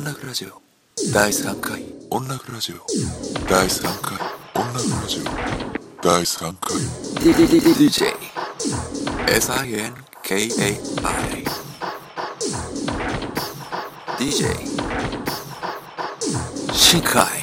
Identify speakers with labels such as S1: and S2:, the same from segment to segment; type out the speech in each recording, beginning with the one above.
S1: 音楽ラジオ。第3回。音楽ラジオ。第3回。音楽ラジオ。第3回。DJ SINKAI DJ 新海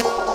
S1: Bye.